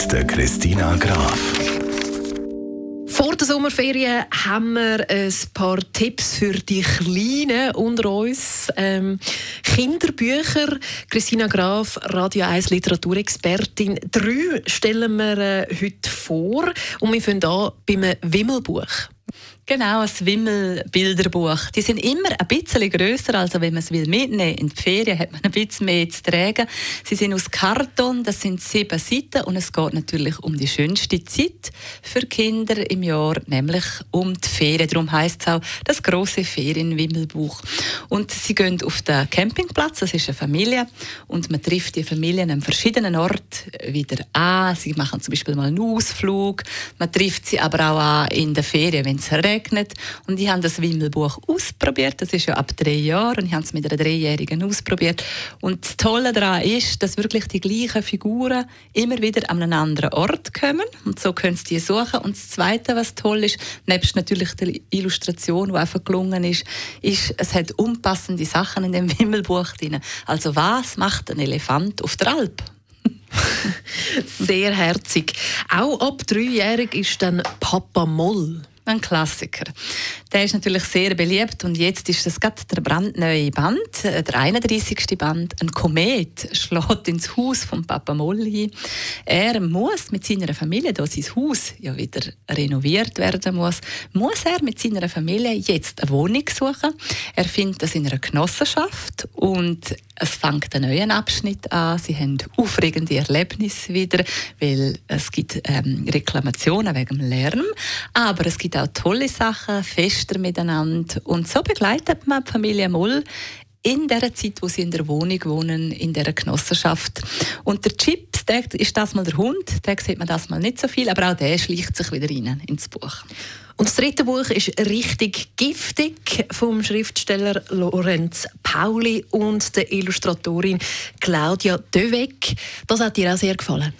mit der Christina Graf. Vor der Sommerferien haben wir ein paar Tipps für die Kleinen unter uns. Ähm, Kinderbücher. Christina Graf, Radio 1 Literaturexpertin. Drei stellen wir äh, heute vor. Und wir fangen an beim Wimmelbuch. Genau, ein Wimmelbilderbuch. Die sind immer ein bisschen grösser, also wenn man es mitnehmen will in die Ferien, hat man ein bisschen mehr zu tragen. Sie sind aus Karton, das sind sieben Seiten und es geht natürlich um die schönste Zeit für Kinder im Jahr, nämlich um die Ferien. Darum heisst es auch das große Ferienwimmelbuch. Und sie gehen auf den Campingplatz, das ist eine Familie, und man trifft die Familien an verschiedenen Orten wieder an. Sie machen zum Beispiel mal einen Ausflug, man trifft sie aber auch an in der Ferien, wenn es regnet geregnet und ich habe das Wimmelbuch ausprobiert. Das ist ja ab drei Jahren und ich habe es mit einer Dreijährigen ausprobiert. Und das Tolle daran ist, dass wirklich die gleichen Figuren immer wieder an einen anderen Ort kommen und so können sie die suchen. Und das Zweite, was toll ist, nebst natürlich der Illustration, die einfach gelungen ist, ist, es hat unpassende Sachen in dem Wimmelbuch drin. Also was macht ein Elefant auf der Alp? Sehr herzig. Auch ab dreijährig ist dann Papa Moll ein Klassiker. Der ist natürlich sehr beliebt und jetzt ist das gerade der brandneue Band, äh, der 31. Band. Ein Komet schlägt ins Haus von Papa Molly. Er muss mit seiner Familie, da sein Haus ja wieder renoviert werden muss, muss er mit seiner Familie jetzt eine Wohnung suchen. Er findet das in einer Genossenschaft und es fängt ein neuer Abschnitt an. Sie haben aufregende Erlebnisse wieder, weil es gibt ähm, Reklamationen wegen Lärm, aber es gibt auch tolle Sachen, Fester miteinander und so begleitet man die Familie Moll in der Zeit, wo sie in der Wohnung wohnen, in der Genossenschaft. Und der Chips, der ist das mal der Hund, der sieht man das mal nicht so viel, aber auch der schleicht sich wieder rein ins Buch. Und das dritte Buch ist richtig giftig vom Schriftsteller Lorenz Pauli und der Illustratorin Claudia Döweg. Das hat dir auch sehr gefallen.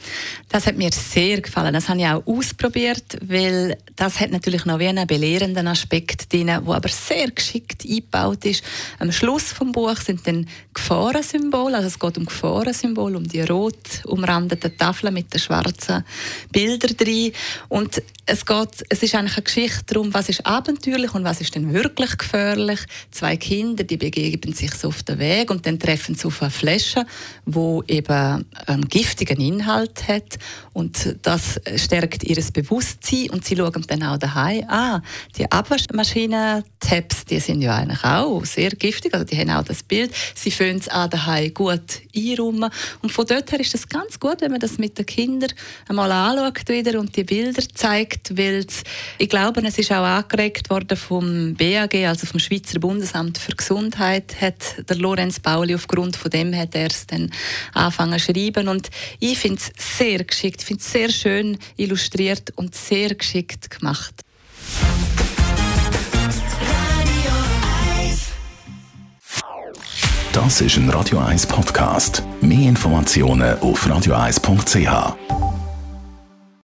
Das hat mir sehr gefallen. Das habe ich auch ausprobiert, weil das hat natürlich noch wie einen belehrenden Aspekt drin, der aber sehr geschickt eingebaut ist. Am Schluss vom Buch sind dann Gefahrensymbole, also es geht um Gefahrensymbole, um die rot umrandeten Tafeln mit den schwarzen Bildern drin. Und es geht, es ist eigentlich eine Geschichte darum, was ist abenteuerlich und was ist denn wirklich gefährlich. Zwei Kinder, die begeben sich so auf den Weg und dann treffen sie auf eine Flasche, wo eben einen giftigen Inhalt hat und das stärkt ihr Bewusstsein und sie schauen dann auch daheim, ah, die Abwaschmaschinen-Tabs, die sind ja eigentlich auch sehr giftig, also die haben auch das Bild. Sie fühlen es auch daheim gut einräumen und von dort her ist es ganz gut, wenn man das mit den Kindern einmal anschaut wieder und die Bilder zeigt weil ich glaube, es ist auch angeregt worden vom BAG, also vom Schweizer Bundesamt für Gesundheit, hat der Lorenz Pauli aufgrund von dem hat er es dann angefangen zu schreiben und ich finde es sehr geschickt, finde es sehr schön illustriert und sehr geschickt gemacht. Das ist ein Radio 1 Podcast. Mehr Informationen auf radio1.ch.